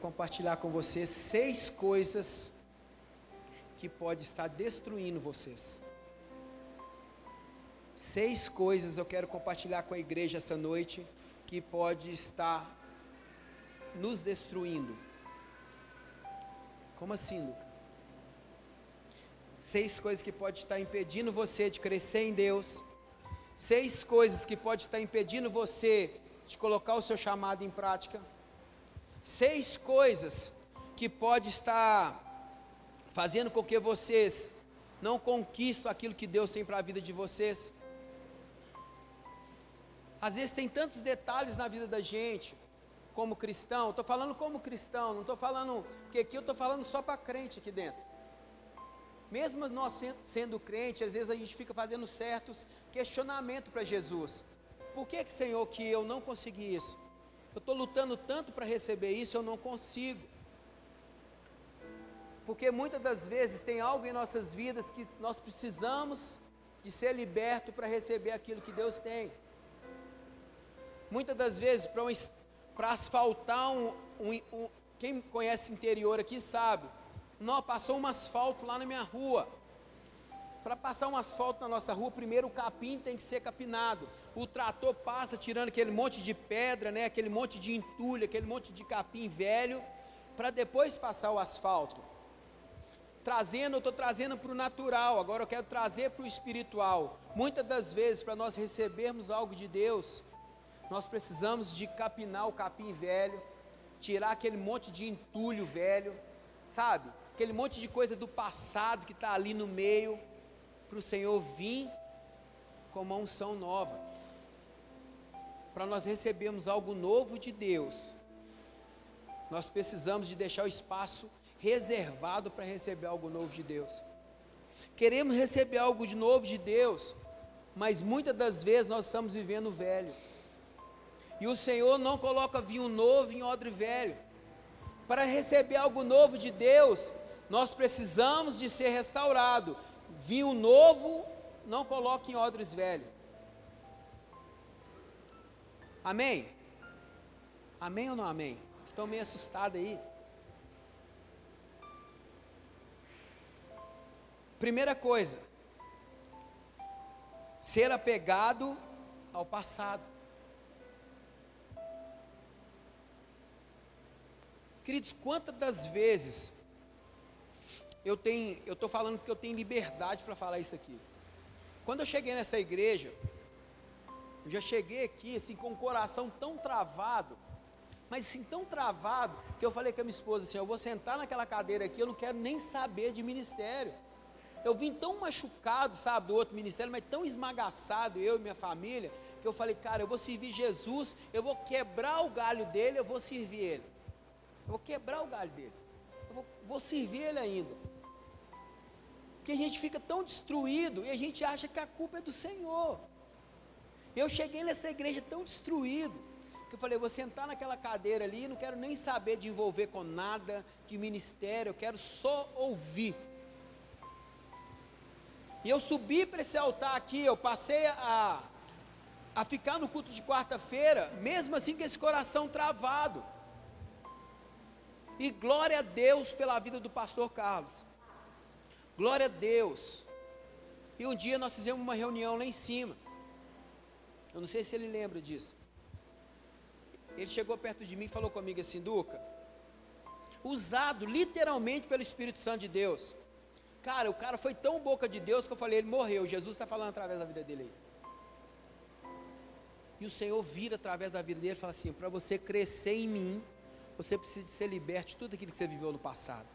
compartilhar com vocês seis coisas que pode estar destruindo vocês. Seis coisas eu quero compartilhar com a igreja essa noite que pode estar nos destruindo. Como assim, Luca? Seis coisas que pode estar impedindo você de crescer em Deus. Seis coisas que pode estar impedindo você de colocar o seu chamado em prática seis coisas que pode estar fazendo com que vocês não conquistem aquilo que Deus tem para a vida de vocês. Às vezes tem tantos detalhes na vida da gente, como cristão, estou falando como cristão, não estou falando, que aqui eu estou falando só para crente aqui dentro. Mesmo nós sendo crente, às vezes a gente fica fazendo certos questionamentos para Jesus. Por que, que, Senhor, que eu não consegui isso? Eu estou lutando tanto para receber isso, eu não consigo. Porque muitas das vezes tem algo em nossas vidas que nós precisamos de ser liberto para receber aquilo que Deus tem. Muitas das vezes, para um, asfaltar um, um, um, Quem conhece interior aqui sabe. Não, passou um asfalto lá na minha rua. Para passar um asfalto na nossa rua, primeiro o capim tem que ser capinado. O trator passa tirando aquele monte de pedra, né, aquele monte de entulho, aquele monte de capim velho, para depois passar o asfalto. Trazendo, eu estou trazendo para o natural, agora eu quero trazer para o espiritual. Muitas das vezes, para nós recebermos algo de Deus, nós precisamos de capinar o capim velho, tirar aquele monte de entulho velho, sabe? Aquele monte de coisa do passado que está ali no meio para o Senhor vir com uma unção nova. Para nós recebermos algo novo de Deus, nós precisamos de deixar o espaço reservado para receber algo novo de Deus. Queremos receber algo de novo de Deus, mas muitas das vezes nós estamos vivendo velho. E o Senhor não coloca vinho novo em odre velho. Para receber algo novo de Deus, nós precisamos de ser restaurado, vinho novo não coloque em odres velho. Amém? Amém ou não amém? Estão meio assustados aí? Primeira coisa, ser apegado ao passado. Queridos, quantas das vezes eu tenho, eu estou falando que eu tenho liberdade para falar isso aqui. Quando eu cheguei nessa igreja, eu já cheguei aqui assim com o coração tão travado, mas assim tão travado que eu falei com a minha esposa assim, eu vou sentar naquela cadeira aqui, eu não quero nem saber de ministério. Eu vim tão machucado, sabe, do outro ministério, mas tão esmagaçado, eu e minha família, que eu falei, cara, eu vou servir Jesus, eu vou quebrar o galho dele, eu vou servir ele. Eu vou quebrar o galho dele. Eu vou, vou servir ele ainda que a gente fica tão destruído e a gente acha que a culpa é do Senhor. Eu cheguei nessa igreja tão destruído, que eu falei, vou sentar naquela cadeira ali, não quero nem saber de envolver com nada de ministério, eu quero só ouvir. E eu subi para esse altar aqui, eu passei a, a ficar no culto de quarta-feira, mesmo assim com esse coração travado. E glória a Deus pela vida do pastor Carlos. Glória a Deus. E um dia nós fizemos uma reunião lá em cima. Eu não sei se ele lembra disso. Ele chegou perto de mim e falou comigo assim, Duca, usado literalmente pelo Espírito Santo de Deus. Cara, o cara foi tão boca de Deus que eu falei, ele morreu. Jesus está falando através da vida dele aí. E o Senhor vira através da vida dele e fala assim: para você crescer em mim, você precisa de ser liberto de tudo aquilo que você viveu no passado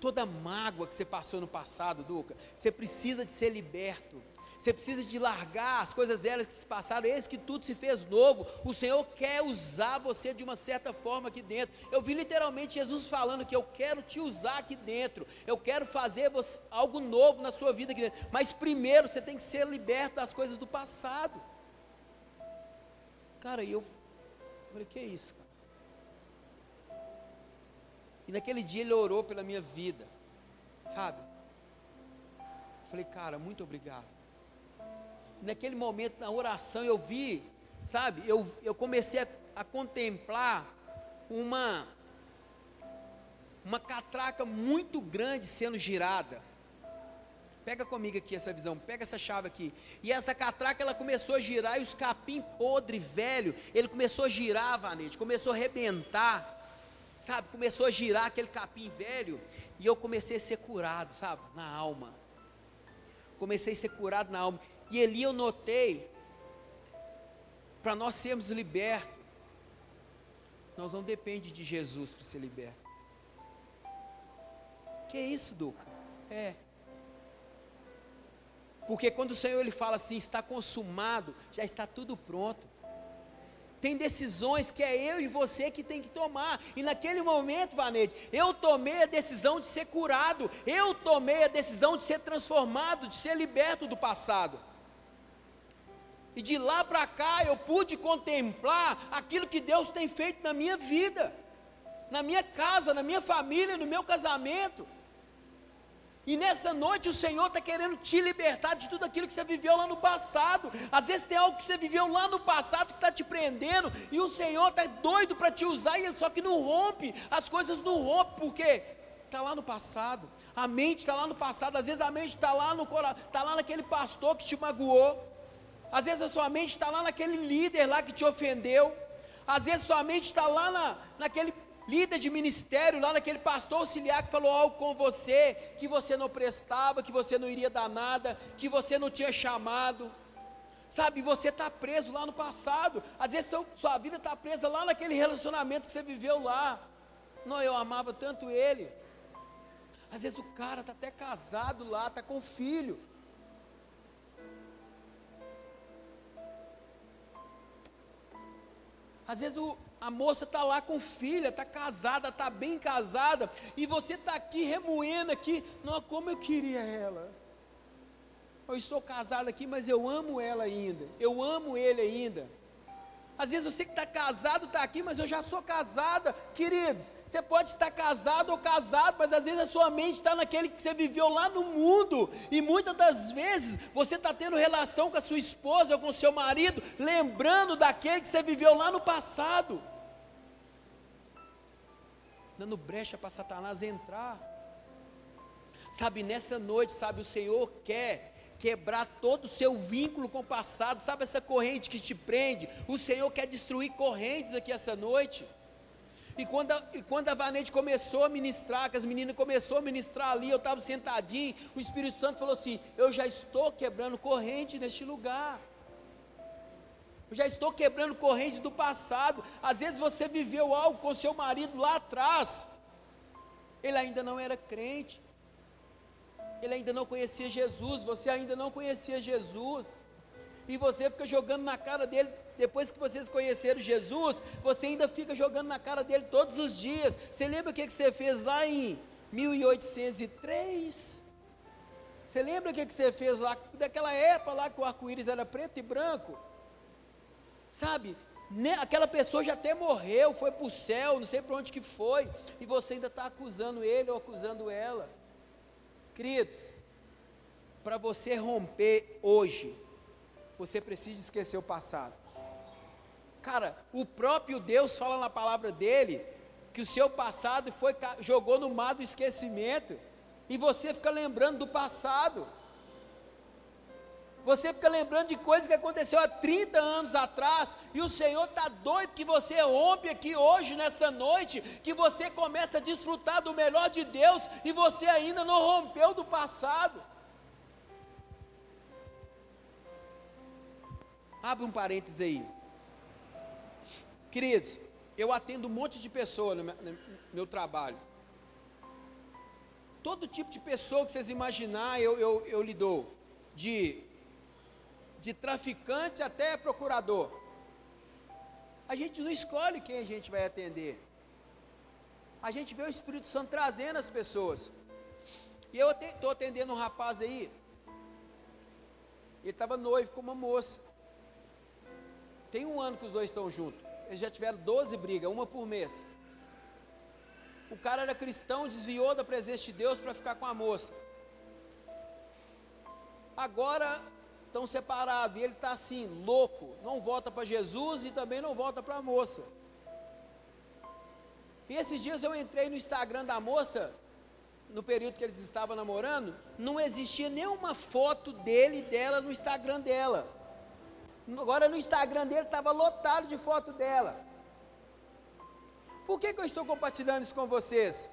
toda mágoa que você passou no passado, Duca, você precisa de ser liberto. Você precisa de largar as coisas velhas que se passaram, eis que tudo se fez novo. O Senhor quer usar você de uma certa forma aqui dentro. Eu vi literalmente Jesus falando que eu quero te usar aqui dentro. Eu quero fazer você, algo novo na sua vida aqui dentro. Mas primeiro você tem que ser liberto das coisas do passado. Cara, e eu falei, que é isso? E naquele dia ele orou pela minha vida, sabe? falei, cara, muito obrigado. Naquele momento, na oração, eu vi, sabe? Eu, eu comecei a, a contemplar uma uma catraca muito grande sendo girada. Pega comigo aqui essa visão, pega essa chave aqui. E essa catraca ela começou a girar e os capim podre, velho, ele começou a girar, Vanete, começou a arrebentar. Sabe, começou a girar aquele capim velho e eu comecei a ser curado, sabe, na alma. Comecei a ser curado na alma. E ali eu notei para nós sermos libertos, nós não depende de Jesus para ser liberto. Que é isso, Duca? É. Porque quando o Senhor ele fala assim, está consumado, já está tudo pronto. Tem decisões que é eu e você que tem que tomar. E naquele momento, Vanete, eu tomei a decisão de ser curado. Eu tomei a decisão de ser transformado, de ser liberto do passado. E de lá para cá eu pude contemplar aquilo que Deus tem feito na minha vida, na minha casa, na minha família, no meu casamento. E nessa noite o Senhor está querendo te libertar de tudo aquilo que você viveu lá no passado. Às vezes tem algo que você viveu lá no passado que está te prendendo, e o Senhor está doido para te usar, e só que não rompe, as coisas não rompem, porque está lá no passado. A mente está lá no passado, às vezes a mente está lá no está lá naquele pastor que te magoou. Às vezes a sua mente está lá naquele líder lá que te ofendeu. Às vezes a sua mente está lá na, naquele líder de ministério, lá naquele pastor auxiliar que falou algo com você, que você não prestava, que você não iria dar nada, que você não tinha chamado. Sabe, você está preso lá no passado. Às vezes sua vida está presa lá naquele relacionamento que você viveu lá. Não, eu amava tanto ele. Às vezes o cara está até casado lá, está com filho. Às vezes o, a moça está lá com filha, está casada, está bem casada, e você está aqui remoendo aqui, não, como eu queria ela. Eu estou casado aqui, mas eu amo ela ainda, eu amo ele ainda. Às vezes você que está casado está aqui, mas eu já sou casada. Queridos, você pode estar casado ou casado, mas às vezes a sua mente está naquele que você viveu lá no mundo. E muitas das vezes você está tendo relação com a sua esposa ou com o seu marido, lembrando daquele que você viveu lá no passado. Dando brecha para Satanás entrar. Sabe, nessa noite, sabe, o Senhor quer quebrar todo o seu vínculo com o passado, sabe essa corrente que te prende? O Senhor quer destruir correntes aqui essa noite. E quando a, e quando a Vanete começou a ministrar, que as meninas começaram a ministrar ali, eu estava sentadinho, o Espírito Santo falou assim: Eu já estou quebrando corrente neste lugar. Eu já estou quebrando correntes do passado. Às vezes você viveu algo com seu marido lá atrás. Ele ainda não era crente ele ainda não conhecia Jesus, você ainda não conhecia Jesus, e você fica jogando na cara dele, depois que vocês conheceram Jesus, você ainda fica jogando na cara dele todos os dias. Você lembra o que, que você fez lá em 1803? Você lembra o que, que você fez lá, daquela época lá que o arco-íris era preto e branco? Sabe, aquela pessoa já até morreu, foi para o céu, não sei para onde que foi, e você ainda está acusando ele ou acusando ela. Queridos, para você romper hoje, você precisa esquecer o passado. Cara, o próprio Deus fala na palavra dele que o seu passado foi jogou no mar do esquecimento e você fica lembrando do passado. Você fica lembrando de coisas que aconteceu há 30 anos atrás, e o Senhor está doido que você rompe aqui hoje, nessa noite, que você começa a desfrutar do melhor de Deus, e você ainda não rompeu do passado. Abre um parênteses aí. Queridos, eu atendo um monte de pessoas no meu, no meu trabalho. Todo tipo de pessoa que vocês imaginar, eu, eu, eu lhe dou. De de traficante até procurador. A gente não escolhe quem a gente vai atender. A gente vê o Espírito Santo trazendo as pessoas. E eu estou atendendo um rapaz aí. Ele estava noivo com uma moça. Tem um ano que os dois estão juntos. Eles já tiveram 12 brigas, uma por mês. O cara era cristão, desviou da presença de Deus para ficar com a moça. Agora estão separados, e ele está assim, louco, não volta para Jesus e também não volta para a moça. E esses dias eu entrei no Instagram da moça, no período que eles estavam namorando, não existia nenhuma foto dele e dela no Instagram dela. Agora no Instagram dele estava lotado de foto dela. Por que, que eu estou compartilhando isso com vocês?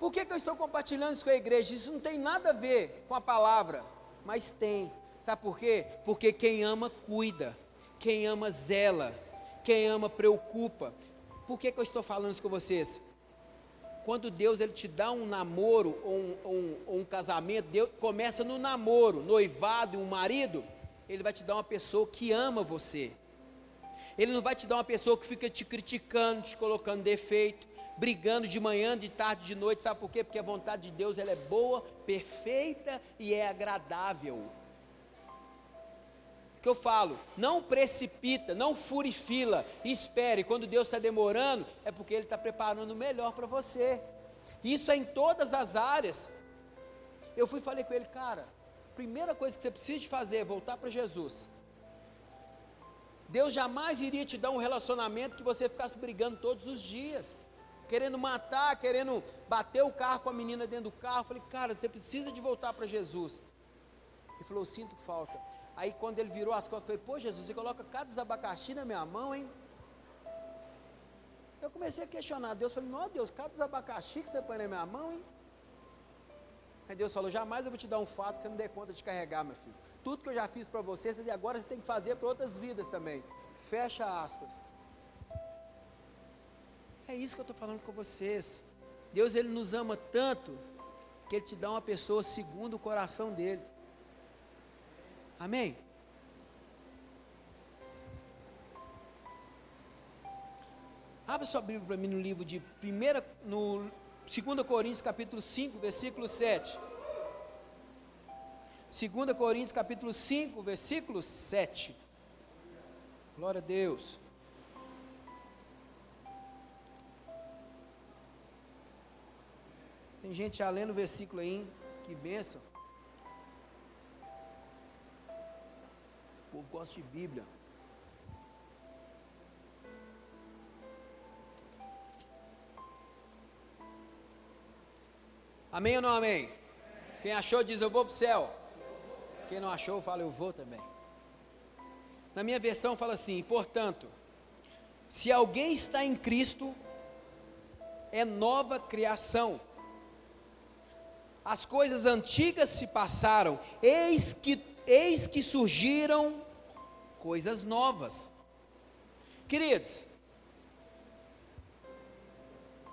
Por que, que eu estou compartilhando isso com a igreja? Isso não tem nada a ver com a palavra, mas tem. Sabe por quê? Porque quem ama, cuida. Quem ama, zela. Quem ama, preocupa. Por que, que eu estou falando isso com vocês? Quando Deus ele te dá um namoro ou um, um, ou um casamento, Deus começa no namoro, noivado e um marido, Ele vai te dar uma pessoa que ama você. Ele não vai te dar uma pessoa que fica te criticando, te colocando defeito, brigando de manhã, de tarde, de noite. Sabe por quê? Porque a vontade de Deus ela é boa, perfeita e é agradável. Que eu falo, não precipita, não fure fila, espere, quando Deus está demorando, é porque Ele está preparando o melhor para você, isso é em todas as áreas, eu fui e falei com ele, cara, primeira coisa que você precisa fazer é voltar para Jesus, Deus jamais iria te dar um relacionamento que você ficasse brigando todos os dias, querendo matar, querendo bater o carro com a menina dentro do carro, falei, cara, você precisa de voltar para Jesus, ele falou, sinto falta, Aí quando ele virou as costas, eu falei, pô Jesus, você coloca cada abacaxi na minha mão, hein? Eu comecei a questionar Deus, falei, não Deus, cada abacaxi que você põe na minha mão, hein? Aí Deus falou, jamais eu vou te dar um fato que você não dê conta de carregar, meu filho. Tudo que eu já fiz para você, agora você tem que fazer para outras vidas também. Fecha aspas. É isso que eu estou falando com vocês. Deus ele nos ama tanto que ele te dá uma pessoa segundo o coração dele. Amém? Abra sua Bíblia para mim no livro de 1, no 2 Coríntios capítulo 5, versículo 7. 2 Coríntios capítulo 5, versículo 7. Glória a Deus. Tem gente já lendo o versículo aí, que benção. O povo gosta de Bíblia. Amém ou não amém? Quem achou diz eu vou para o céu. Quem não achou fala eu vou também. Na minha versão fala assim: portanto, se alguém está em Cristo, é nova criação. As coisas antigas se passaram, eis que eis que surgiram coisas novas. Queridos,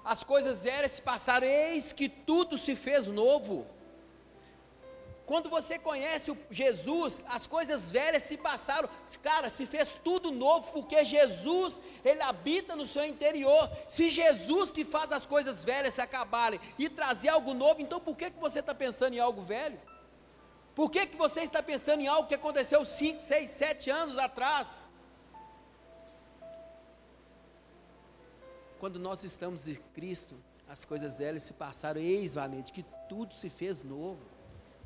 as coisas velhas se passaram, eis que tudo se fez novo. Quando você conhece o Jesus, as coisas velhas se passaram, cara, se fez tudo novo, porque Jesus, Ele habita no seu interior. Se Jesus que faz as coisas velhas se acabarem e trazer algo novo, então por que, que você está pensando em algo velho? Por que, que você está pensando em algo que aconteceu 5, 6, 7 anos atrás? Quando nós estamos em Cristo, as coisas velhas se passaram, eis, valente, que tudo se fez novo.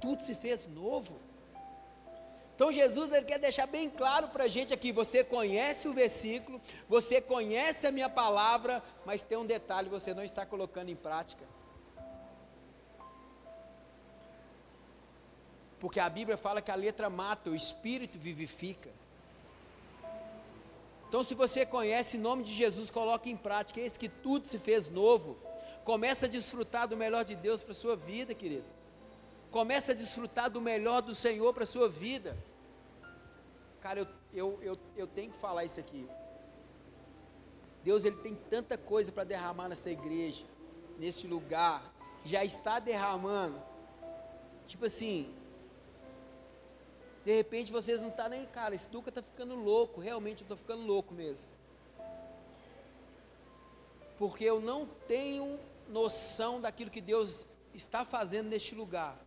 Tudo se fez novo. Então Jesus ele quer deixar bem claro para a gente aqui: você conhece o versículo, você conhece a minha palavra, mas tem um detalhe: você não está colocando em prática. Porque a Bíblia fala que a letra mata, o espírito vivifica. Então, se você conhece em nome de Jesus, coloque em prática. Eis que tudo se fez novo. Começa a desfrutar do melhor de Deus para a sua vida, querido. Começa a desfrutar do melhor do Senhor para a sua vida. Cara, eu, eu, eu, eu tenho que falar isso aqui. Deus ele tem tanta coisa para derramar nessa igreja, nesse lugar. Já está derramando. Tipo assim, de repente vocês não estão tá nem, cara, esse Duca está ficando louco, realmente eu estou ficando louco mesmo. Porque eu não tenho noção daquilo que Deus está fazendo neste lugar.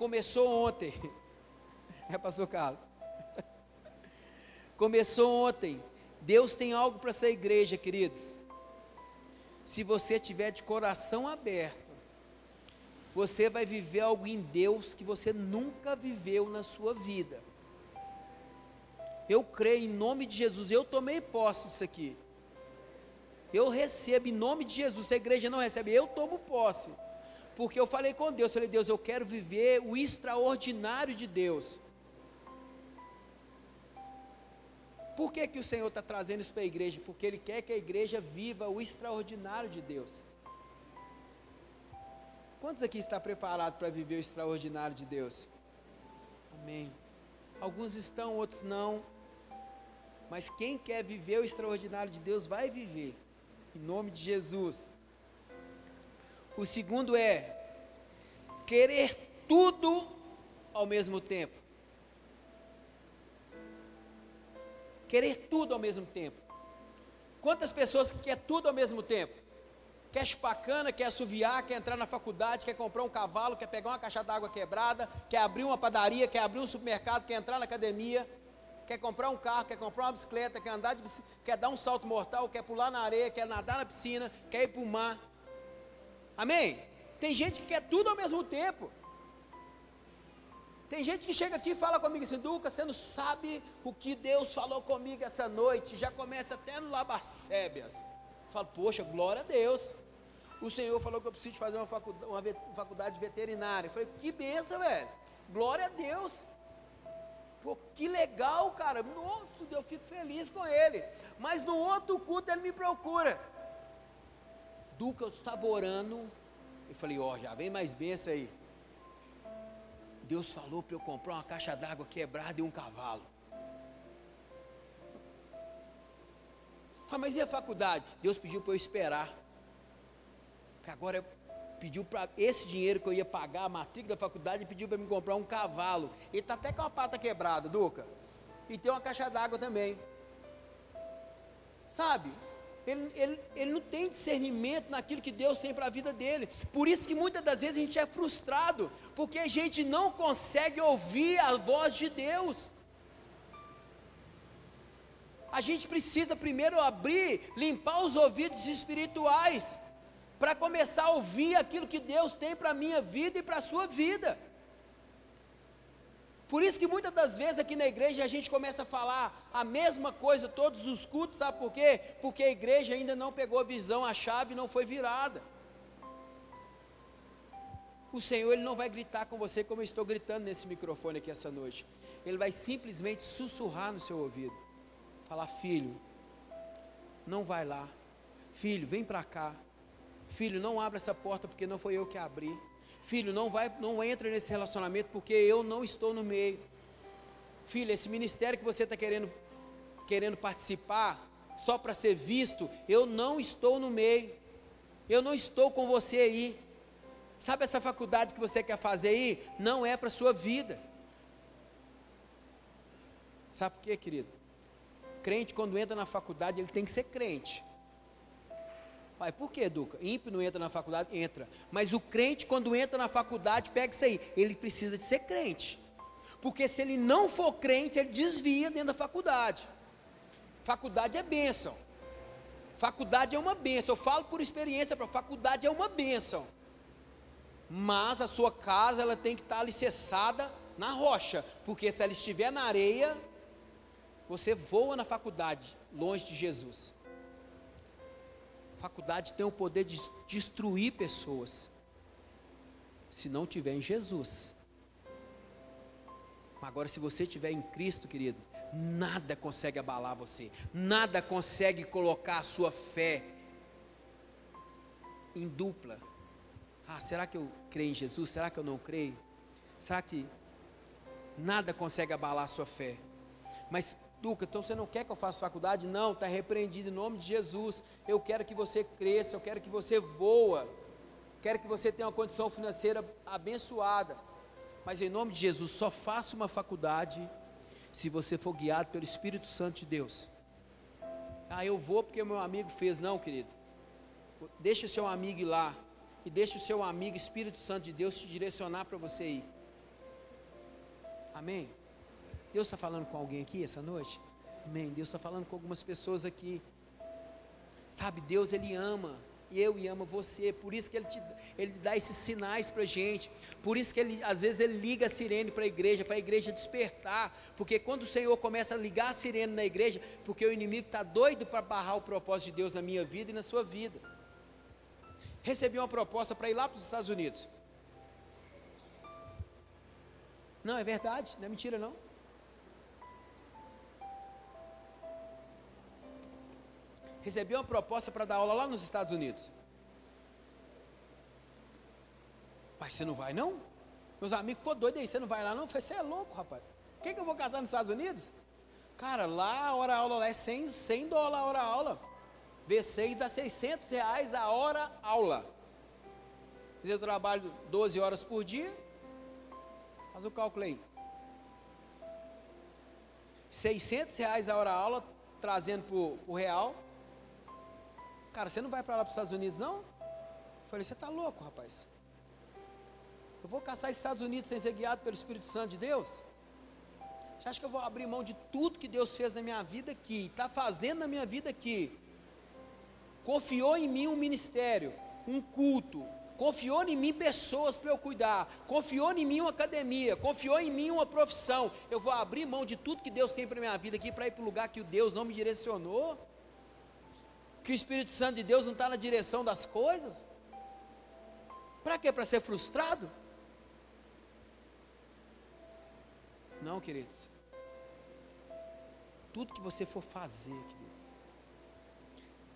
Começou ontem. É, pastor Carlos? Começou ontem. Deus tem algo para essa igreja, queridos. Se você tiver de coração aberto, você vai viver algo em Deus que você nunca viveu na sua vida. Eu creio em nome de Jesus, eu tomei posse disso aqui. Eu recebo em nome de Jesus. Se a igreja não recebe, eu tomo posse. Porque eu falei com Deus, falei, Deus, eu quero viver o extraordinário de Deus. Por que, que o Senhor está trazendo isso para a igreja? Porque Ele quer que a igreja viva o extraordinário de Deus. Quantos aqui está preparado para viver o extraordinário de Deus? Amém. Alguns estão, outros não. Mas quem quer viver o extraordinário de Deus vai viver. Em nome de Jesus. O segundo é querer tudo ao mesmo tempo. Querer tudo ao mesmo tempo. Quantas pessoas que quer tudo ao mesmo tempo? Quer chupacana, quer assoviar, quer entrar na faculdade, quer comprar um cavalo, quer pegar uma caixa d'água quebrada, quer abrir uma padaria, quer abrir um supermercado, quer entrar na academia, quer comprar um carro, quer comprar uma bicicleta, quer andar de bicicleta, quer dar um salto mortal, quer pular na areia, quer nadar na piscina, quer ir para o mar. Amém? Tem gente que quer tudo ao mesmo tempo. Tem gente que chega aqui e fala comigo assim, Duca, você não sabe o que Deus falou comigo essa noite, já começa até no Labarcébias. Eu falo, poxa, glória a Deus. O Senhor falou que eu preciso fazer uma faculdade, uma faculdade veterinária. Eu falei, que benção, velho. Glória a Deus. Pô, que legal, cara. Nossa, eu fico feliz com ele. Mas no outro culto ele me procura. Duca, eu estava orando. Eu falei, ó, oh, já vem mais benção aí. Deus falou para eu comprar uma caixa d'água quebrada e um cavalo. Falei, mas e a faculdade? Deus pediu para eu esperar. Agora pediu para esse dinheiro que eu ia pagar a matrícula da faculdade, pediu para me comprar um cavalo. Ele está até com a pata quebrada, Duca. E tem uma caixa d'água também. Sabe? Ele, ele, ele não tem discernimento naquilo que Deus tem para a vida dele. Por isso que muitas das vezes a gente é frustrado, porque a gente não consegue ouvir a voz de Deus. A gente precisa primeiro abrir, limpar os ouvidos espirituais, para começar a ouvir aquilo que Deus tem para a minha vida e para a sua vida. Por isso que muitas das vezes aqui na igreja a gente começa a falar a mesma coisa todos os cultos, sabe por quê? Porque a igreja ainda não pegou a visão, a chave não foi virada. O Senhor ele não vai gritar com você como eu estou gritando nesse microfone aqui essa noite. Ele vai simplesmente sussurrar no seu ouvido. Falar: "Filho, não vai lá. Filho, vem para cá. Filho, não abra essa porta porque não foi eu que abri. Filho, não vai, não entra nesse relacionamento porque eu não estou no meio. Filho, esse ministério que você está querendo, querendo participar, só para ser visto, eu não estou no meio. Eu não estou com você aí. Sabe essa faculdade que você quer fazer aí? Não é para a sua vida. Sabe por quê, querido? Crente, quando entra na faculdade, ele tem que ser crente. Pai, por que, Duca? Ímpio não entra na faculdade? Entra. Mas o crente, quando entra na faculdade, pega isso aí. Ele precisa de ser crente. Porque se ele não for crente, ele desvia dentro da faculdade. Faculdade é bênção. Faculdade é uma bênção. Eu falo por experiência, para faculdade é uma bênção. Mas a sua casa ela tem que estar alicerçada na rocha, porque se ela estiver na areia, você voa na faculdade, longe de Jesus faculdade tem o poder de destruir pessoas, se não tiver em Jesus. Agora, se você estiver em Cristo, querido, nada consegue abalar você, nada consegue colocar a sua fé em dupla. Ah, será que eu creio em Jesus? Será que eu não creio? Será que nada consegue abalar a sua fé? Mas Duca, então você não quer que eu faça faculdade? Não, está repreendido em nome de Jesus. Eu quero que você cresça, eu quero que você voa. Quero que você tenha uma condição financeira abençoada. Mas em nome de Jesus, só faça uma faculdade se você for guiado pelo Espírito Santo de Deus. Ah, eu vou porque meu amigo fez. Não, querido. Deixa o seu amigo ir lá. E deixa o seu amigo, Espírito Santo de Deus, te direcionar para você ir. Amém? Deus está falando com alguém aqui essa noite? Amém. Deus está falando com algumas pessoas aqui. Sabe, Deus Ele ama eu e você. Por isso que ele, te, ele dá esses sinais para a gente. Por isso que ele, às vezes ele liga a sirene para a igreja, para a igreja despertar. Porque quando o Senhor começa a ligar a sirene na igreja, porque o inimigo está doido para barrar o propósito de Deus na minha vida e na sua vida. Recebi uma proposta para ir lá para os Estados Unidos. Não, é verdade, não é mentira não. Recebi uma proposta para dar aula lá nos Estados Unidos. Pai, você não vai não? Meus amigos ficou doido aí, você não vai lá não? Eu falei, você é louco, rapaz. Quem que eu vou casar nos Estados Unidos? Cara, lá a hora aula lá é 100, 100 dólares a hora aula. V6 dá 600 reais a hora aula. Eu trabalho 12 horas por dia. Faz o cálculo aí. 600 reais a hora aula, trazendo para o real, Cara, você não vai para lá para os Estados Unidos, não? Eu falei, você está louco, rapaz. Eu vou caçar Estados Unidos sem ser guiado pelo Espírito Santo de Deus? Você acha que eu vou abrir mão de tudo que Deus fez na minha vida aqui, está fazendo na minha vida aqui? Confiou em mim um ministério, um culto, confiou em mim pessoas para eu cuidar, confiou em mim uma academia, confiou em mim uma profissão. Eu vou abrir mão de tudo que Deus tem para minha vida aqui para ir para o lugar que o Deus não me direcionou? Que o Espírito Santo de Deus não está na direção das coisas? Para quê? Para ser frustrado? Não, queridos. Tudo que você for fazer, querido,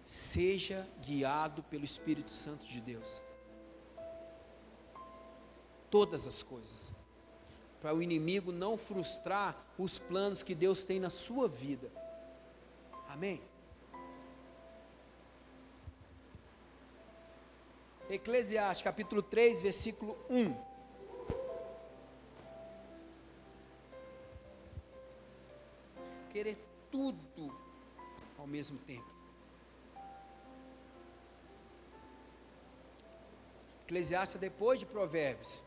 seja guiado pelo Espírito Santo de Deus. Todas as coisas. Para o inimigo não frustrar os planos que Deus tem na sua vida. Amém? Eclesiastes capítulo 3, versículo 1. Querer tudo ao mesmo tempo. Eclesiastes depois de Provérbios.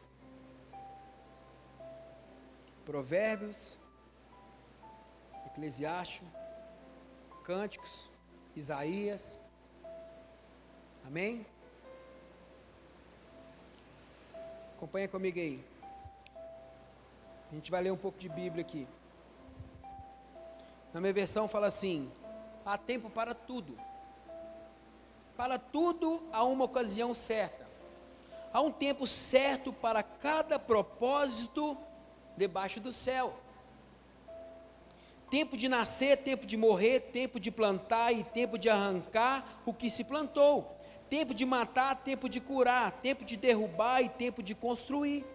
Provérbios, Eclesiastes, Cânticos, Isaías. Amém? Acompanha comigo aí. A gente vai ler um pouco de Bíblia aqui. Na minha versão fala assim: há tempo para tudo. Para tudo há uma ocasião certa. Há um tempo certo para cada propósito debaixo do céu. Tempo de nascer, tempo de morrer, tempo de plantar e tempo de arrancar o que se plantou tempo de matar, tempo de curar, tempo de derrubar e tempo de construir,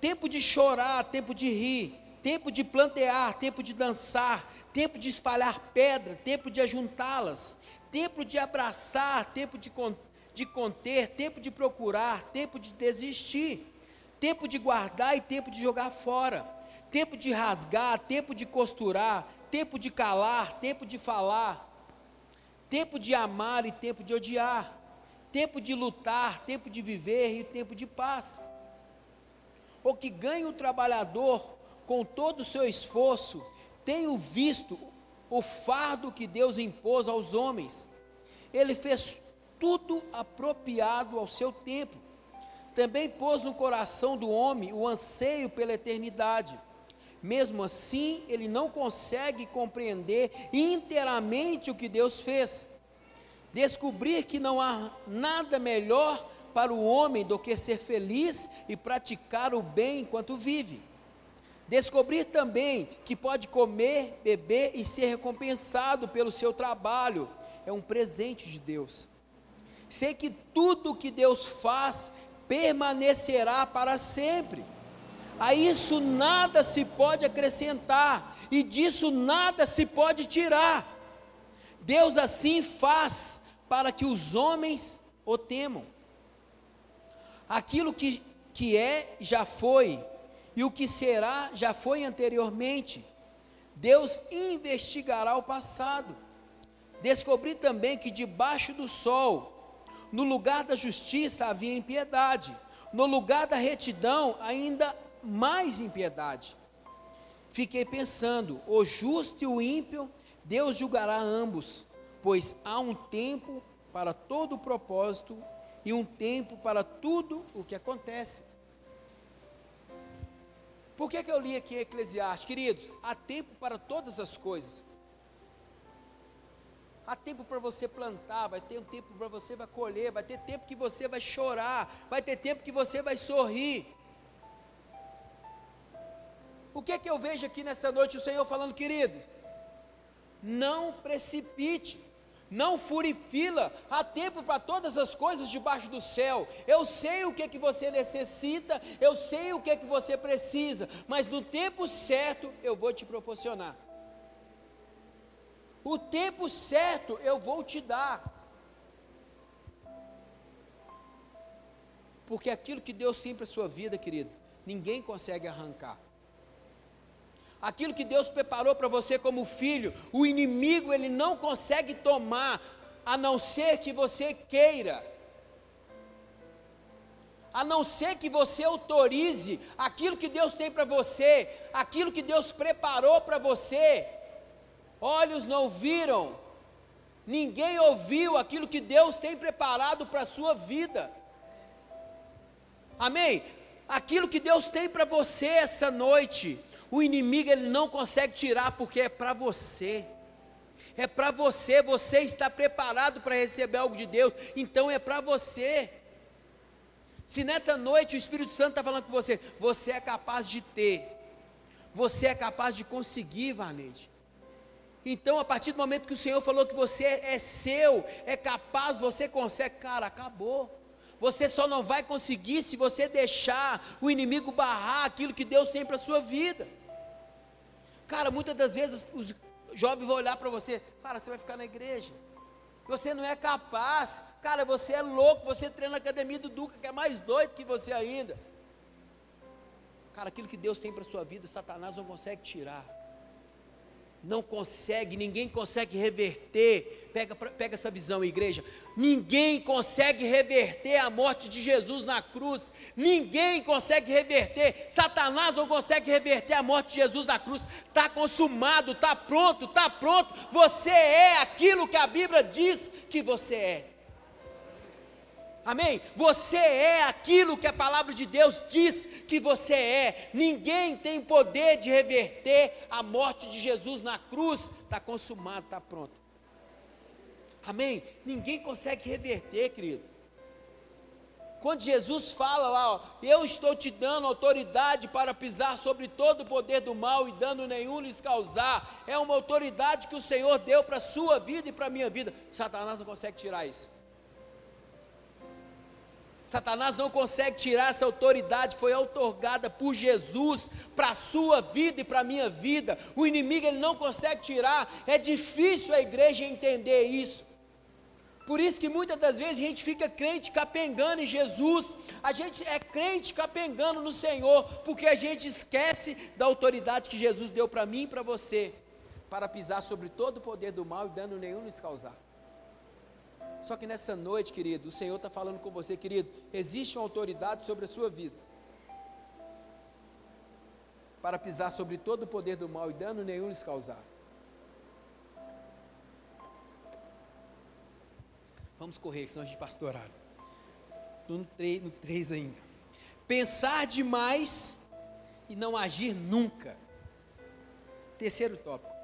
tempo de chorar, tempo de rir, tempo de plantear, tempo de dançar, tempo de espalhar pedra, tempo de ajuntá-las, tempo de abraçar, tempo de, de conter, tempo de procurar, tempo de desistir, tempo de guardar e tempo de jogar fora, tempo de rasgar, tempo de costurar, tempo de calar, tempo de falar, tempo de amar e tempo de odiar tempo de lutar, tempo de viver e tempo de paz. O que ganha o trabalhador com todo o seu esforço, tenho visto o fardo que Deus impôs aos homens. Ele fez tudo apropriado ao seu tempo. Também pôs no coração do homem o anseio pela eternidade. Mesmo assim, ele não consegue compreender inteiramente o que Deus fez descobrir que não há nada melhor para o homem do que ser feliz e praticar o bem enquanto vive. Descobrir também que pode comer, beber e ser recompensado pelo seu trabalho é um presente de Deus. Sei que tudo que Deus faz permanecerá para sempre. A isso nada se pode acrescentar e disso nada se pode tirar. Deus assim faz para que os homens o temam. Aquilo que, que é, já foi, e o que será, já foi anteriormente. Deus investigará o passado. Descobri também que debaixo do sol, no lugar da justiça havia impiedade, no lugar da retidão, ainda mais impiedade. Fiquei pensando: o justo e o ímpio, Deus julgará ambos pois há um tempo para todo o propósito e um tempo para tudo o que acontece. Por que, que eu li aqui Eclesiastes? Queridos, há tempo para todas as coisas. Há tempo para você plantar, vai ter um tempo para você vai colher, vai ter tempo que você vai chorar, vai ter tempo que você vai sorrir. O que que eu vejo aqui nessa noite o Senhor falando, querido? Não precipite, não fure fila, há tempo para todas as coisas debaixo do céu. Eu sei o que é que você necessita, eu sei o que é que você precisa, mas no tempo certo eu vou te proporcionar o tempo certo eu vou te dar. Porque aquilo que Deus tem para a sua vida, querido, ninguém consegue arrancar. Aquilo que Deus preparou para você como filho, o inimigo ele não consegue tomar, a não ser que você queira. A não ser que você autorize aquilo que Deus tem para você, aquilo que Deus preparou para você, olhos não viram, ninguém ouviu aquilo que Deus tem preparado para a sua vida. Amém? Aquilo que Deus tem para você essa noite, o inimigo ele não consegue tirar porque é para você. É para você, você está preparado para receber algo de Deus, então é para você. Se nessa noite o Espírito Santo está falando com você, você é capaz de ter, você é capaz de conseguir, Vaneide. Então, a partir do momento que o Senhor falou que você é seu, é capaz, você consegue, cara, acabou. Você só não vai conseguir se você deixar o inimigo barrar aquilo que Deus tem para a sua vida. Cara, muitas das vezes os jovens vão olhar para você, cara, você vai ficar na igreja. Você não é capaz. Cara, você é louco, você treina na academia do Duca, que é mais doido que você ainda. Cara, aquilo que Deus tem para sua vida, Satanás não consegue tirar não consegue, ninguém consegue reverter. Pega, pega essa visão, igreja. Ninguém consegue reverter a morte de Jesus na cruz. Ninguém consegue reverter. Satanás não consegue reverter a morte de Jesus na cruz. Está consumado, está pronto, está pronto. Você é aquilo que a Bíblia diz que você é. Amém? Você é aquilo que a palavra de Deus diz que você é. Ninguém tem poder de reverter a morte de Jesus na cruz. Está consumado, está pronto. Amém? Ninguém consegue reverter, queridos. Quando Jesus fala lá, ó, eu estou te dando autoridade para pisar sobre todo o poder do mal e dano nenhum lhes causar, é uma autoridade que o Senhor deu para a sua vida e para a minha vida. Satanás não consegue tirar isso. Satanás não consegue tirar essa autoridade que foi otorgada por Jesus para a sua vida e para a minha vida. O inimigo ele não consegue tirar. É difícil a igreja entender isso. Por isso que muitas das vezes a gente fica crente capengando em Jesus, a gente é crente capengando no Senhor, porque a gente esquece da autoridade que Jesus deu para mim e para você, para pisar sobre todo o poder do mal e dano nenhum nos causar. Só que nessa noite, querido, o Senhor está falando com você, querido, existe uma autoridade sobre a sua vida. Para pisar sobre todo o poder do mal e dano nenhum lhes causar. Vamos correr, senão a gente passa do horário. Estou no 3 ainda. Pensar demais e não agir nunca. Terceiro tópico.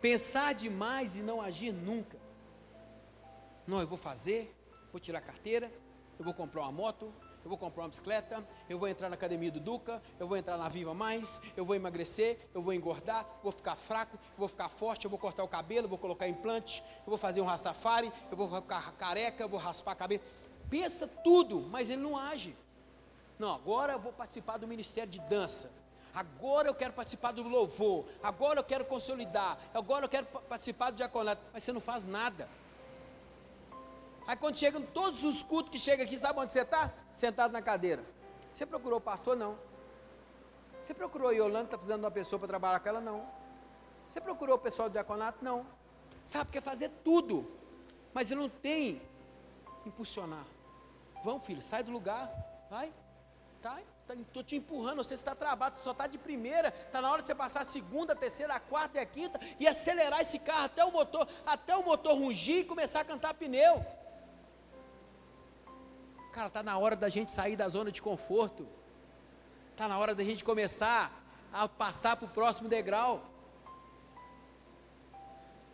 Pensar demais e não agir nunca. Não, eu vou fazer, vou tirar a carteira, eu vou comprar uma moto, eu vou comprar uma bicicleta, eu vou entrar na academia do Duca, eu vou entrar na Viva Mais, eu vou emagrecer, eu vou engordar, vou ficar fraco, vou ficar forte, eu vou cortar o cabelo, vou colocar implante, eu vou fazer um rastafari, eu vou ficar careca, eu vou raspar a cabeça. Pensa tudo, mas ele não age. Não, agora eu vou participar do ministério de dança. Agora eu quero participar do louvor. Agora eu quero consolidar. Agora eu quero participar do diaconato. Mas você não faz nada. Aí quando chegam todos os cultos que chegam aqui, sabe onde você está? Sentado na cadeira. Você procurou o pastor? Não. Você procurou a Yolanda, está precisando de uma pessoa para trabalhar com ela? Não. Você procurou o pessoal do diaconato? Não. Sabe, quer fazer tudo, mas ele não tem impulsionar. Vamos, filho, sai do lugar, vai, sai, estou te empurrando, você está travado, você só está de primeira, está na hora de você passar a segunda, a terceira, a quarta e a quinta e acelerar esse carro até o motor, até o motor rugir e começar a cantar pneu. Cara, está na hora da gente sair da zona de conforto. Está na hora da gente começar a passar para o próximo degrau.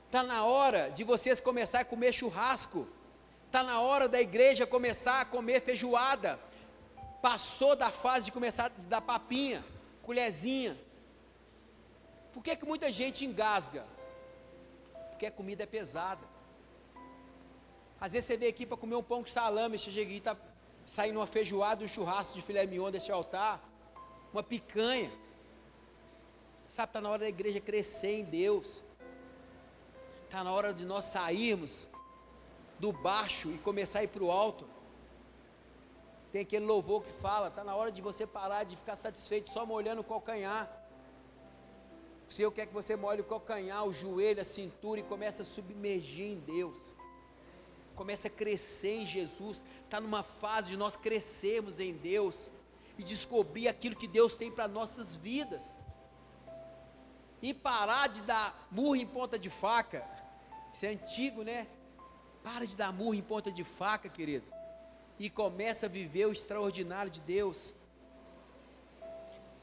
Está na hora de vocês começar a comer churrasco. Está na hora da igreja começar a comer feijoada passou da fase de começar a dar papinha, colherzinha. Por que, que muita gente engasga? Porque a comida é pesada. Às vezes você vem aqui para comer um pão com salame, você chega aqui está saindo uma feijoada, um churrasco de filé mignon desse altar, uma picanha. Sabe, está na hora da igreja crescer em Deus. Está na hora de nós sairmos do baixo e começar a ir para o alto. Tem aquele louvor que fala, está na hora de você parar de ficar satisfeito só molhando o calcanhar. O Senhor quer que você molhe o calcanhar, o joelho, a cintura e comece a submergir em Deus. Comece a crescer em Jesus. Está numa fase de nós crescermos em Deus e descobrir aquilo que Deus tem para nossas vidas. E parar de dar murro em ponta de faca. Isso é antigo, né? Para de dar murro em ponta de faca, querido e começa a viver o extraordinário de Deus.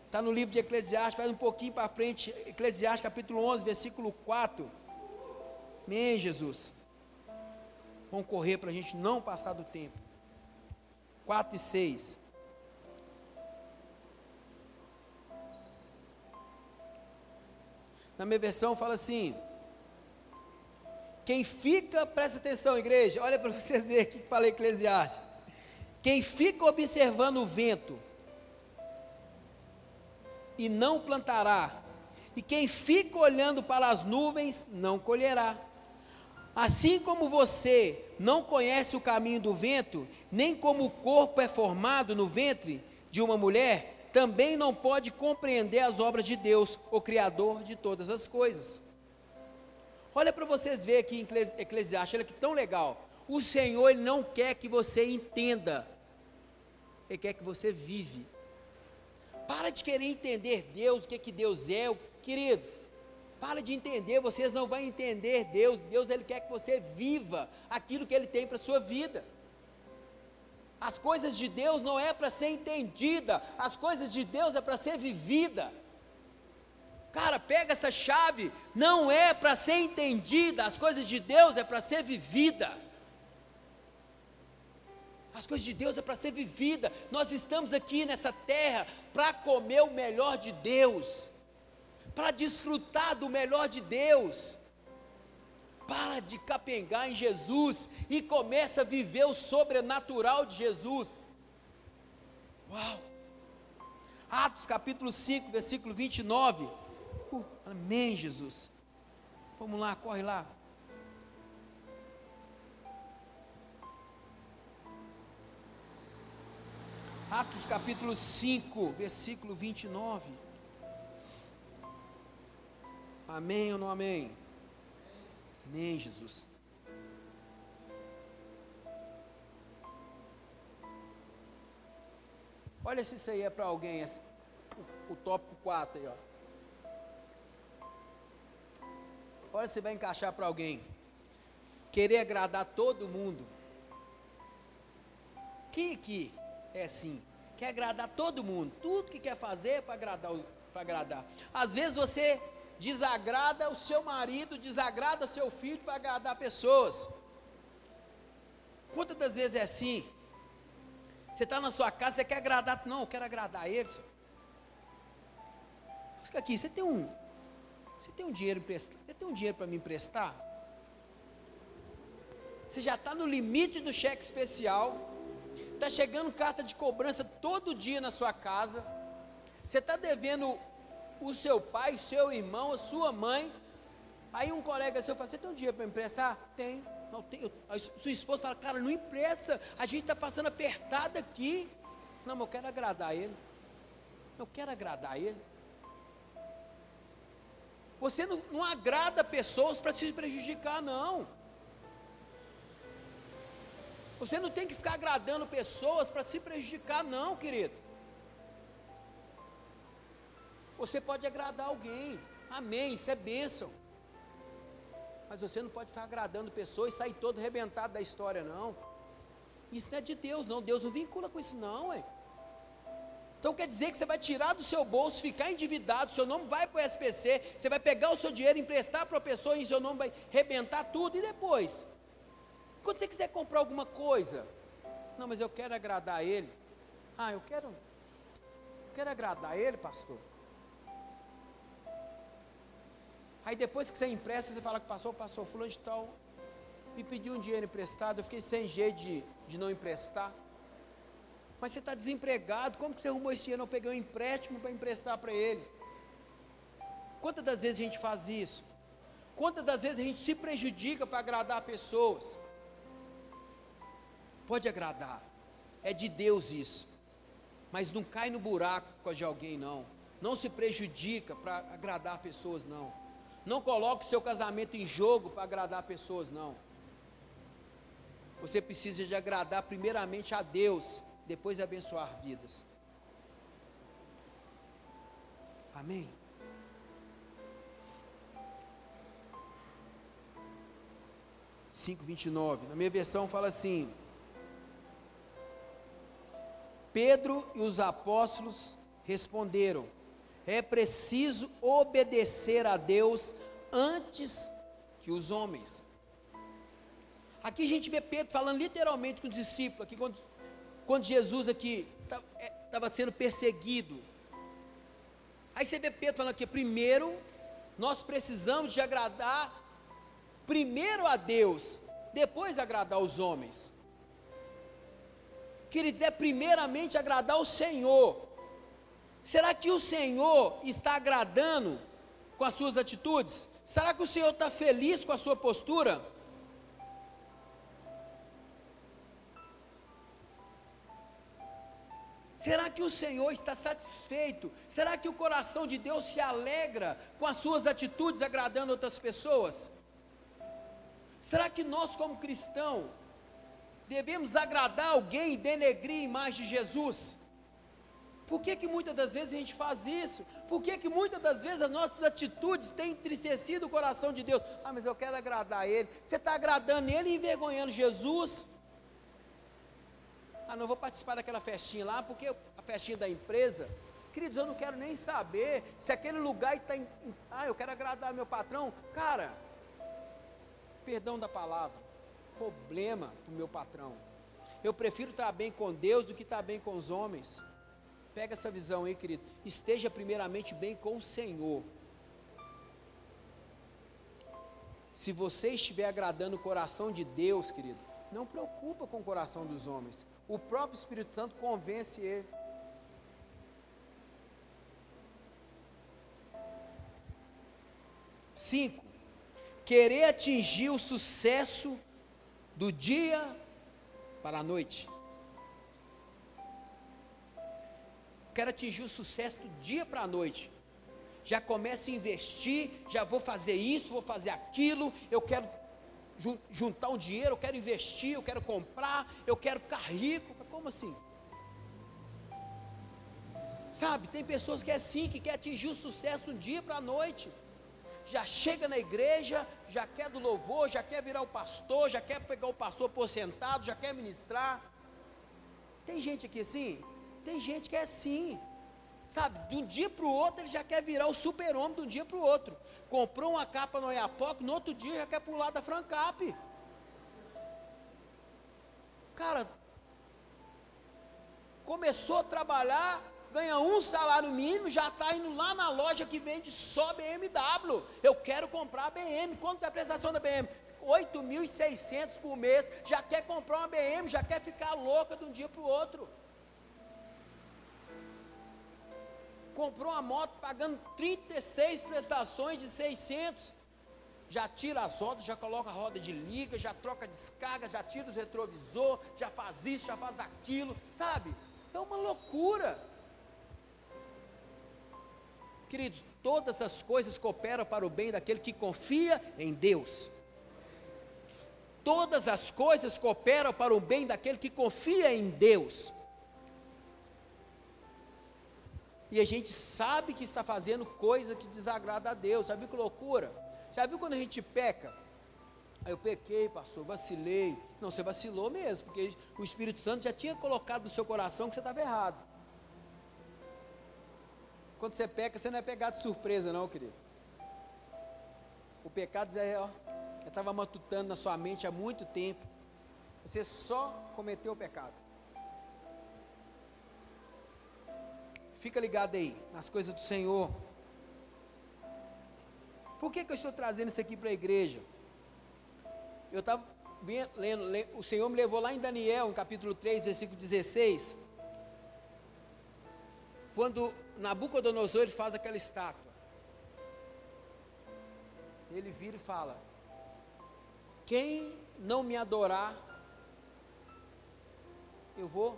Está no livro de Eclesiastes, vai um pouquinho para frente, Eclesiastes capítulo 11, versículo 4. Amém, Jesus. Vamos correr para a gente não passar do tempo. 4 e 6. Na minha versão fala assim: Quem fica, presta atenção, igreja, olha para vocês verem o que fala Eclesiastes. Quem fica observando o vento e não plantará, e quem fica olhando para as nuvens não colherá. Assim como você não conhece o caminho do vento, nem como o corpo é formado no ventre de uma mulher, também não pode compreender as obras de Deus, o Criador de todas as coisas. Olha para vocês verem aqui em Eclesiastes, olha que tão legal. O Senhor ele não quer que você entenda, Ele quer que você vive. Para de querer entender Deus, o que, é que Deus é, queridos. Para de entender, vocês não vão entender Deus. Deus ele quer que você viva aquilo que Ele tem para sua vida. As coisas de Deus não é para ser entendida, as coisas de Deus é para ser vivida. Cara, pega essa chave, não é para ser entendida, as coisas de Deus é para ser vivida. As coisas de Deus é para ser vivida. Nós estamos aqui nessa terra para comer o melhor de Deus, para desfrutar do melhor de Deus. Para de capengar em Jesus e começa a viver o sobrenatural de Jesus. Uau! Atos capítulo 5, versículo 29. Uh, amém, Jesus. Vamos lá, corre lá. Atos capítulo 5, versículo 29. Amém ou não amém? Amém, Jesus. Olha se isso aí é para alguém, o, o tópico 4 aí, ó. Olha se vai encaixar para alguém. Querer agradar todo mundo. Quem aqui é assim, quer agradar todo mundo, tudo que quer fazer é para agradar, para agradar. Às vezes você desagrada o seu marido, desagrada o seu filho para agradar pessoas. Quantas das vezes é assim? Você está na sua casa, você quer agradar, não, eu quero agradar eles. Fica aqui, você tem um, você tem um dinheiro você tem um dinheiro para me emprestar? Você já está no limite do cheque especial, Está chegando carta de cobrança todo dia na sua casa. Você está devendo o seu pai, seu irmão, a sua mãe. Aí um colega seu fala: Você tem um dinheiro para emprestar? Tem. Não tem. Sua esposa fala: Cara, não empresta. A gente está passando apertado aqui. Não, mas eu quero agradar ele. Eu quero agradar ele. Você não, não agrada pessoas para se prejudicar, não. Você não tem que ficar agradando pessoas para se prejudicar, não, querido. Você pode agradar alguém, amém, isso é bênção. Mas você não pode ficar agradando pessoas e sair todo arrebentado da história, não. Isso não é de Deus, não. Deus não vincula com isso, não, ué. Então quer dizer que você vai tirar do seu bolso, ficar endividado, seu nome vai para o SPC, você vai pegar o seu dinheiro, emprestar para a pessoa e seu nome vai rebentar tudo e depois. Quando você quiser comprar alguma coisa, não, mas eu quero agradar ele. Ah, eu quero, quero agradar ele, pastor. Aí depois que você empresta, você fala que passou, passou, fulano de tal, me pediu um dinheiro emprestado, eu fiquei sem jeito de, de não emprestar. Mas você está desempregado, como que você arrumou esse dinheiro? Eu peguei um empréstimo para emprestar para ele. Quantas das vezes a gente faz isso? Quantas das vezes a gente se prejudica para agradar pessoas? Pode agradar, é de Deus isso, mas não cai no buraco com de alguém, não. Não se prejudica para agradar pessoas, não. Não coloque o seu casamento em jogo para agradar pessoas, não. Você precisa de agradar primeiramente a Deus depois abençoar vidas. Amém? Cinco vinte e nove. Na minha versão fala assim: Pedro e os apóstolos responderam: É preciso obedecer a Deus antes que os homens. Aqui a gente vê Pedro falando literalmente com os discípulos, aqui quando quando Jesus aqui estava é, sendo perseguido. Aí você vê Pedro falando aqui, primeiro, nós precisamos de agradar primeiro a Deus, depois agradar os homens. Queria dizer, primeiramente agradar o Senhor. Será que o Senhor está agradando com as suas atitudes? Será que o Senhor está feliz com a sua postura? Será que o Senhor está satisfeito? Será que o coração de Deus se alegra com as suas atitudes agradando outras pessoas? Será que nós, como cristãos, devemos agradar alguém e denegrir a imagem de Jesus? Por que, que muitas das vezes a gente faz isso? Por que, que muitas das vezes as nossas atitudes têm entristecido o coração de Deus? Ah, mas eu quero agradar Ele. Você está agradando Ele e envergonhando Jesus? Ah, não vou participar daquela festinha lá, porque a festinha da empresa. Queridos, eu não quero nem saber se aquele lugar está em. Ah, eu quero agradar meu patrão. Cara, perdão da palavra, problema para o meu patrão. Eu prefiro estar bem com Deus do que estar bem com os homens. Pega essa visão aí, querido. Esteja primeiramente bem com o Senhor. Se você estiver agradando o coração de Deus, querido, não preocupa com o coração dos homens o próprio Espírito Santo convence ele. Cinco, querer atingir o sucesso do dia para a noite. Quero atingir o sucesso do dia para a noite. Já começo a investir, já vou fazer isso, vou fazer aquilo, eu quero juntar um dinheiro, eu quero investir, eu quero comprar, eu quero ficar rico. Como assim? Sabe, tem pessoas que é assim, que quer atingir o sucesso um dia para a noite. Já chega na igreja, já quer do louvor, já quer virar o pastor, já quer pegar o pastor por sentado, já quer ministrar. Tem gente aqui assim? Tem gente que é assim. Sabe, de um dia para o outro ele já quer virar o super-homem de um dia para o outro. Comprou uma capa no Oiapoque, no outro dia já quer pular da Francap. Cara, começou a trabalhar, ganha um salário mínimo, já está indo lá na loja que vende só BMW. Eu quero comprar a BM. Quanto é a prestação da BM? 8.600 por mês. Já quer comprar uma BM, já quer ficar louca de um dia para o outro. Comprou uma moto pagando 36 prestações de 600. Já tira as rodas, já coloca a roda de liga, já troca descarga, já tira os retrovisor, já faz isso, já faz aquilo, sabe? É uma loucura. Queridos, todas as coisas cooperam para o bem daquele que confia em Deus. Todas as coisas cooperam para o bem daquele que confia em Deus. E a gente sabe que está fazendo coisa que desagrada a Deus. Já viu que loucura? Já viu quando a gente peca? Aí eu pequei, pastor, vacilei. Não, você vacilou mesmo, porque o Espírito Santo já tinha colocado no seu coração que você estava errado. Quando você peca, você não é pegado de surpresa, não, querido. O pecado é, ó, já estava matutando na sua mente há muito tempo. Você só cometeu o pecado. Fica ligado aí nas coisas do Senhor. Por que, que eu estou trazendo isso aqui para a igreja? Eu estava lendo, o Senhor me levou lá em Daniel, no capítulo 3, versículo 16. Quando Nabucodonosor faz aquela estátua. Ele vira e fala: Quem não me adorar, eu vou,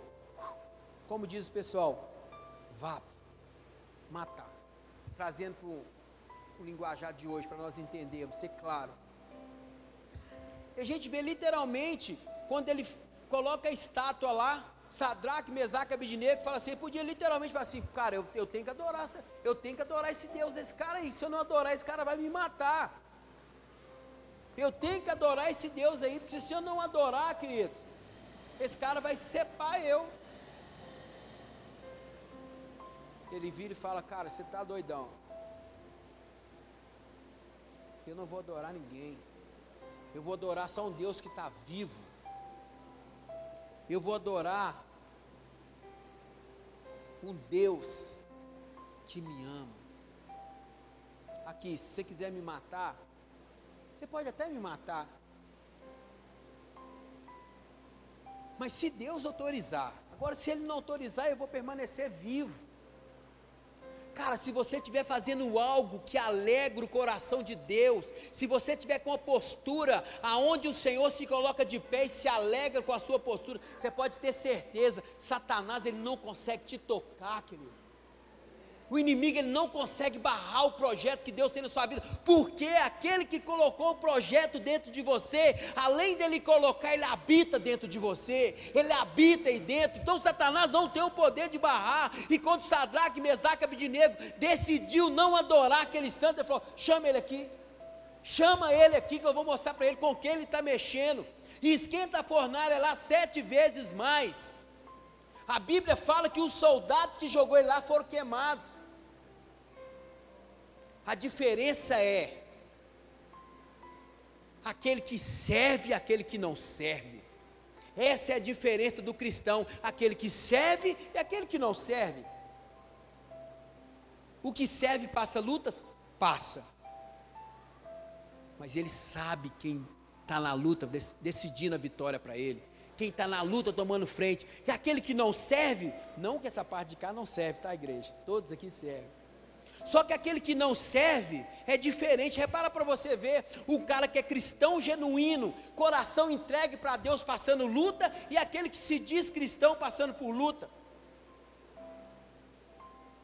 como diz o pessoal, vá matar. Trazendo para o linguajar de hoje, para nós entendermos, ser claro. E a gente vê literalmente, quando ele coloca a estátua lá, Sadraque, Mesaque, Abidinego, fala assim, podia literalmente falar assim, cara, eu, eu tenho que adorar, eu tenho que adorar esse Deus, esse cara aí, se eu não adorar esse cara vai me matar. Eu tenho que adorar esse Deus aí, porque se eu não adorar, queridos, esse cara vai separar eu. Ele vira e fala, cara, você está doidão. Eu não vou adorar ninguém. Eu vou adorar só um Deus que está vivo. Eu vou adorar um Deus que me ama. Aqui, se você quiser me matar, você pode até me matar. Mas se Deus autorizar, agora se Ele não autorizar, eu vou permanecer vivo. Cara, se você estiver fazendo algo que alegra o coração de Deus, se você estiver com uma postura aonde o Senhor se coloca de pé e se alegra com a sua postura, você pode ter certeza, Satanás ele não consegue te tocar, querido. O inimigo ele não consegue barrar o projeto que Deus tem na sua vida, porque aquele que colocou o projeto dentro de você, além dele colocar, ele habita dentro de você, ele habita aí dentro. Então Satanás não tem o poder de barrar. E quando Sadraque, Mesaque Abidinego decidiu não adorar aquele santo, ele falou: chama ele aqui. Chama ele aqui que eu vou mostrar para ele com quem ele está mexendo. E esquenta a fornalha lá sete vezes mais. A Bíblia fala que os soldados que jogou ele lá foram queimados. A diferença é aquele que serve e aquele que não serve. Essa é a diferença do cristão, aquele que serve e aquele que não serve. O que serve passa lutas? Passa. Mas ele sabe quem está na luta, decidindo a vitória para ele. Quem está na luta tomando frente. E aquele que não serve, não que essa parte de cá não serve, tá, igreja? Todos aqui servem. Só que aquele que não serve é diferente. Repara para você ver o cara que é cristão genuíno, coração entregue para Deus passando luta, e aquele que se diz cristão passando por luta.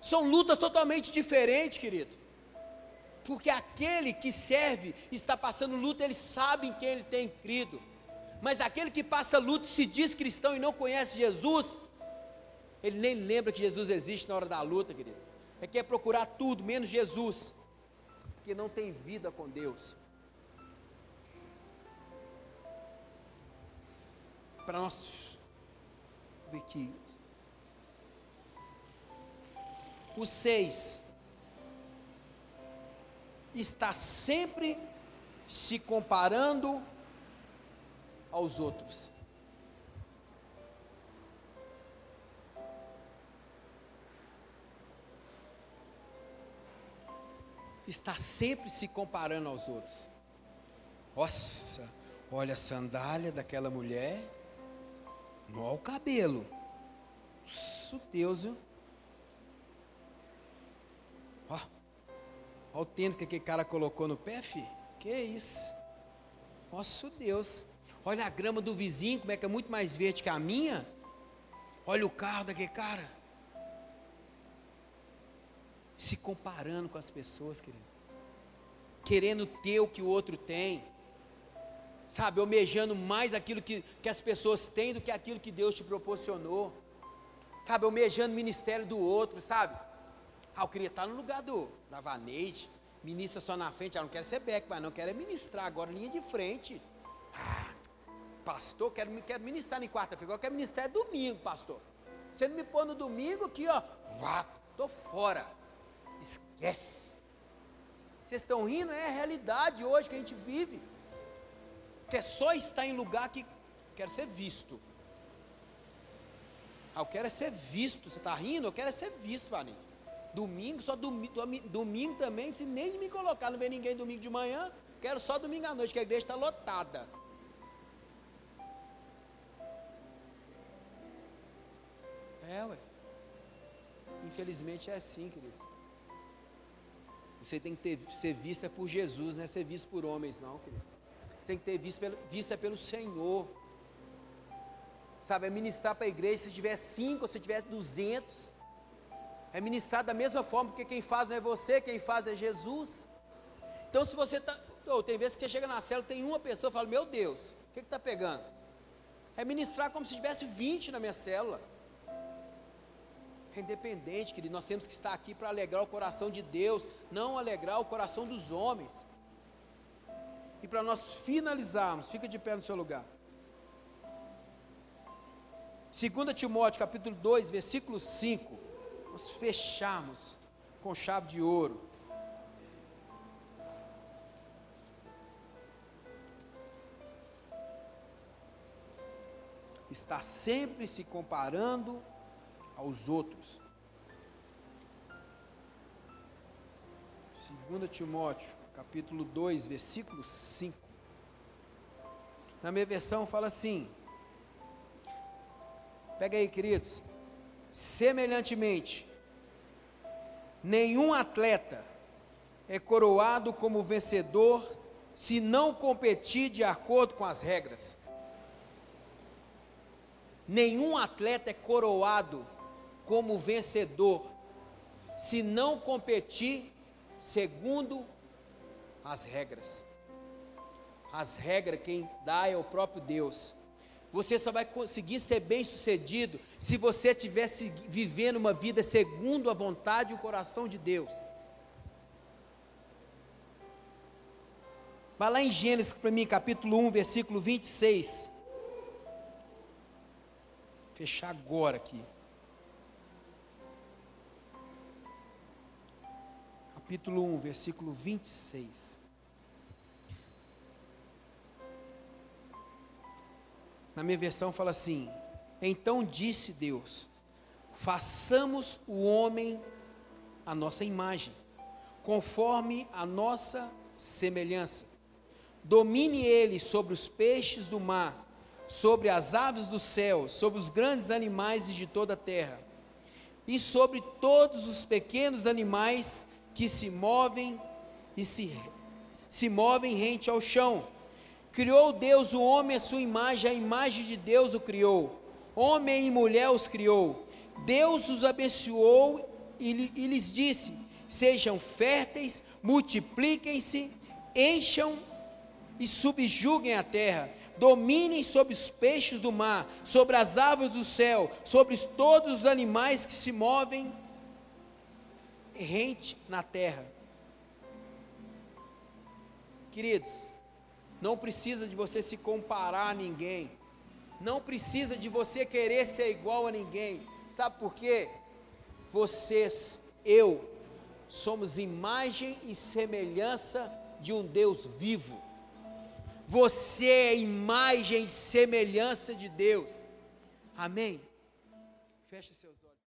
São lutas totalmente diferentes, querido. Porque aquele que serve, está passando luta, ele sabe em quem ele tem crido. Mas aquele que passa luta, se diz cristão e não conhece Jesus, ele nem lembra que Jesus existe na hora da luta, querido é quer procurar tudo menos Jesus, porque não tem vida com Deus. Para nós ver aqui. O seis está sempre se comparando aos outros. Está sempre se comparando aos outros. Nossa, olha a sandália daquela mulher, olha o cabelo. Nossa, Deus, viu? Ó, o tênis que aquele cara colocou no pé, filho. Que isso? Nossa, Deus. Olha a grama do vizinho, como é que é muito mais verde que a minha. Olha o carro daquele cara se comparando com as pessoas, querido, querendo ter o que o outro tem, sabe, almejando mais aquilo que, que as pessoas têm do que aquilo que Deus te proporcionou, sabe, almejando o ministério do outro, sabe, Ah, eu queria estar no lugar do, da Vaneide, ministra só na frente, ah, não quero ser beck, mas não quero é ministrar agora, linha de frente. Ah, pastor, quero, quero ministrar em quarta-feira, agora quero ministrar é domingo, pastor. Você não me pôr no domingo aqui, ó, vá, tô fora. Esquece. Vocês estão rindo? É a realidade hoje que a gente vive. Que é só estar em lugar que quero ser visto. Ah, eu quero é ser visto. Você está rindo? Eu quero é ser visto, Vaninho. Domingo, só domingo, domingo também, precisa nem me colocar, não vem ninguém domingo de manhã, quero só domingo à noite, que a igreja está lotada. É, ué. Infelizmente é assim, queridos. Você tem que ter, ser vista por Jesus, não é ser visto por homens, não, querido. Você tem que ter visto vista pelo Senhor. Sabe, é ministrar para a igreja, se tiver cinco, se tiver duzentos. É ministrar da mesma forma, porque quem faz não é você, quem faz é Jesus. Então, se você está. Oh, tem vezes que você chega na cela, tem uma pessoa e fala: Meu Deus, o que está pegando? É ministrar como se tivesse 20 na minha célula. É independente, querido, nós temos que estar aqui para alegrar o coração de Deus, não alegrar o coração dos homens. E para nós finalizarmos, fica de pé no seu lugar. 2 Timóteo capítulo 2, versículo 5 nós fecharmos com chave de ouro. Está sempre se comparando aos outros. 2 Timóteo, capítulo 2, versículo 5. Na minha versão fala assim: Pega aí, queridos. Semelhantemente, nenhum atleta é coroado como vencedor se não competir de acordo com as regras. Nenhum atleta é coroado como vencedor se não competir segundo as regras. As regras quem dá é o próprio Deus. Você só vai conseguir ser bem sucedido se você estivesse vivendo uma vida segundo a vontade e o coração de Deus. Vai lá em Gênesis para mim, capítulo 1, versículo 26. Fechar agora aqui. Capítulo 1, versículo 26. Na minha versão fala assim: Então disse Deus: Façamos o homem a nossa imagem, conforme a nossa semelhança. Domine ele sobre os peixes do mar, sobre as aves do céu, sobre os grandes animais de toda a terra, e sobre todos os pequenos animais que se movem e se, se movem rente ao chão Criou Deus o homem à sua imagem, a imagem de Deus o criou. Homem e mulher os criou. Deus os abençoou e, e lhes disse: Sejam férteis, multipliquem-se, encham e subjuguem a terra, dominem sobre os peixes do mar, sobre as aves do céu, sobre todos os animais que se movem rente na terra. Queridos, não precisa de você se comparar a ninguém. Não precisa de você querer ser igual a ninguém. Sabe por quê? Vocês, eu, somos imagem e semelhança de um Deus vivo. Você é imagem e semelhança de Deus. Amém? Feche seus.